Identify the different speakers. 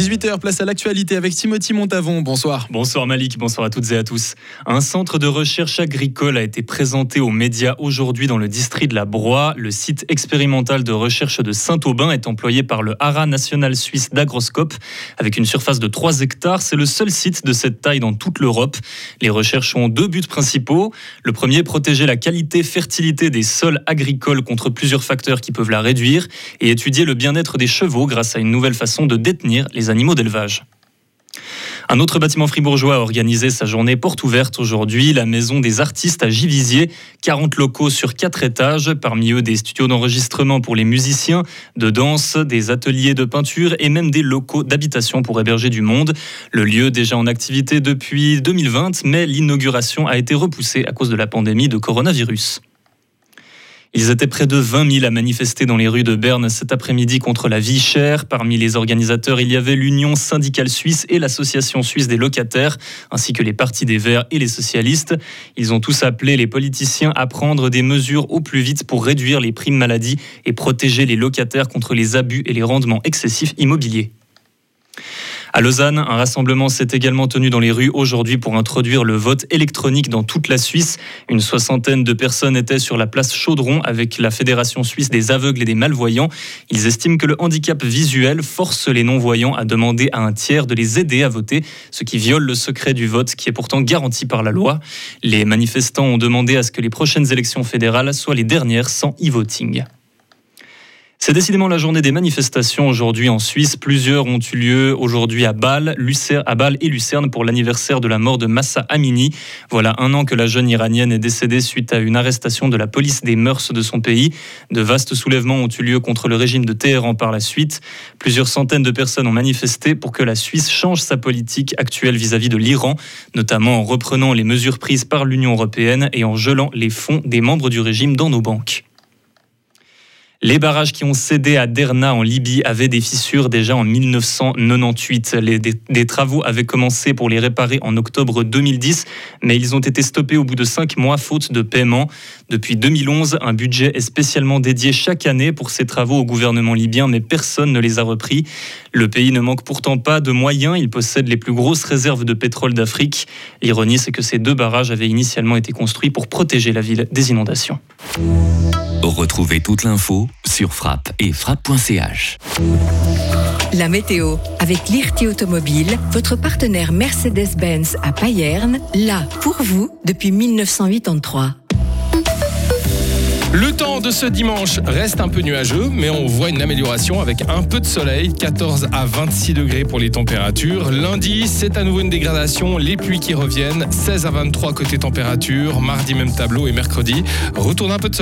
Speaker 1: 18h, place à l'actualité avec Timothy Montavon. Bonsoir.
Speaker 2: Bonsoir Malik, bonsoir à toutes et à tous. Un centre de recherche agricole a été présenté aux médias aujourd'hui dans le district de la Broye. Le site expérimental de recherche de Saint-Aubin est employé par le Haras national suisse d'agroscope avec une surface de 3 hectares. C'est le seul site de cette taille dans toute l'Europe. Les recherches ont deux buts principaux. Le premier, protéger la qualité, fertilité des sols agricoles contre plusieurs facteurs qui peuvent la réduire et étudier le bien-être des chevaux grâce à une nouvelle façon de détenir les animaux d'élevage. Un autre bâtiment fribourgeois a organisé sa journée porte ouverte aujourd'hui, la Maison des artistes à Givisier. 40 locaux sur 4 étages, parmi eux des studios d'enregistrement pour les musiciens, de danse, des ateliers de peinture et même des locaux d'habitation pour héberger du monde. Le lieu déjà en activité depuis 2020, mais l'inauguration a été repoussée à cause de la pandémie de coronavirus. Ils étaient près de 20 000 à manifester dans les rues de Berne cet après-midi contre la vie chère. Parmi les organisateurs, il y avait l'Union syndicale suisse et l'Association suisse des locataires, ainsi que les partis des Verts et les socialistes. Ils ont tous appelé les politiciens à prendre des mesures au plus vite pour réduire les primes maladie et protéger les locataires contre les abus et les rendements excessifs immobiliers. À Lausanne, un rassemblement s'est également tenu dans les rues aujourd'hui pour introduire le vote électronique dans toute la Suisse. Une soixantaine de personnes étaient sur la place Chaudron avec la Fédération suisse des aveugles et des malvoyants. Ils estiment que le handicap visuel force les non-voyants à demander à un tiers de les aider à voter, ce qui viole le secret du vote qui est pourtant garanti par la loi. Les manifestants ont demandé à ce que les prochaines élections fédérales soient les dernières sans e-voting. C'est décidément la journée des manifestations aujourd'hui en Suisse. Plusieurs ont eu lieu aujourd'hui à Bâle, à Bâle et Lucerne pour l'anniversaire de la mort de Massa Amini. Voilà un an que la jeune iranienne est décédée suite à une arrestation de la police des mœurs de son pays. De vastes soulèvements ont eu lieu contre le régime de Téhéran par la suite. Plusieurs centaines de personnes ont manifesté pour que la Suisse change sa politique actuelle vis-à-vis de l'Iran, notamment en reprenant les mesures prises par l'Union européenne et en gelant les fonds des membres du régime dans nos banques. Les barrages qui ont cédé à Derna en Libye avaient des fissures déjà en 1998. Les, des, travaux avaient commencé pour les réparer en octobre 2010, mais ils ont été stoppés au bout de cinq mois faute de paiement. Depuis 2011, un budget est spécialement dédié chaque année pour ces travaux au gouvernement libyen, mais personne ne les a repris. Le pays ne manque pourtant pas de moyens. Il possède les plus grosses réserves de pétrole d'Afrique. L'ironie, c'est que ces deux barrages avaient initialement été construits pour protéger la ville des inondations.
Speaker 3: Retrouvez toute l'info sur frappe et frappe.ch.
Speaker 4: La météo avec l'IRT Automobile, votre partenaire Mercedes-Benz à Payerne, là pour vous depuis 1983.
Speaker 1: Le temps de ce dimanche reste un peu nuageux, mais on voit une amélioration avec un peu de soleil, 14 à 26 degrés pour les températures. Lundi, c'est à nouveau une dégradation, les pluies qui reviennent, 16 à 23 côté température. Mardi, même tableau et mercredi, retourne un peu de soleil.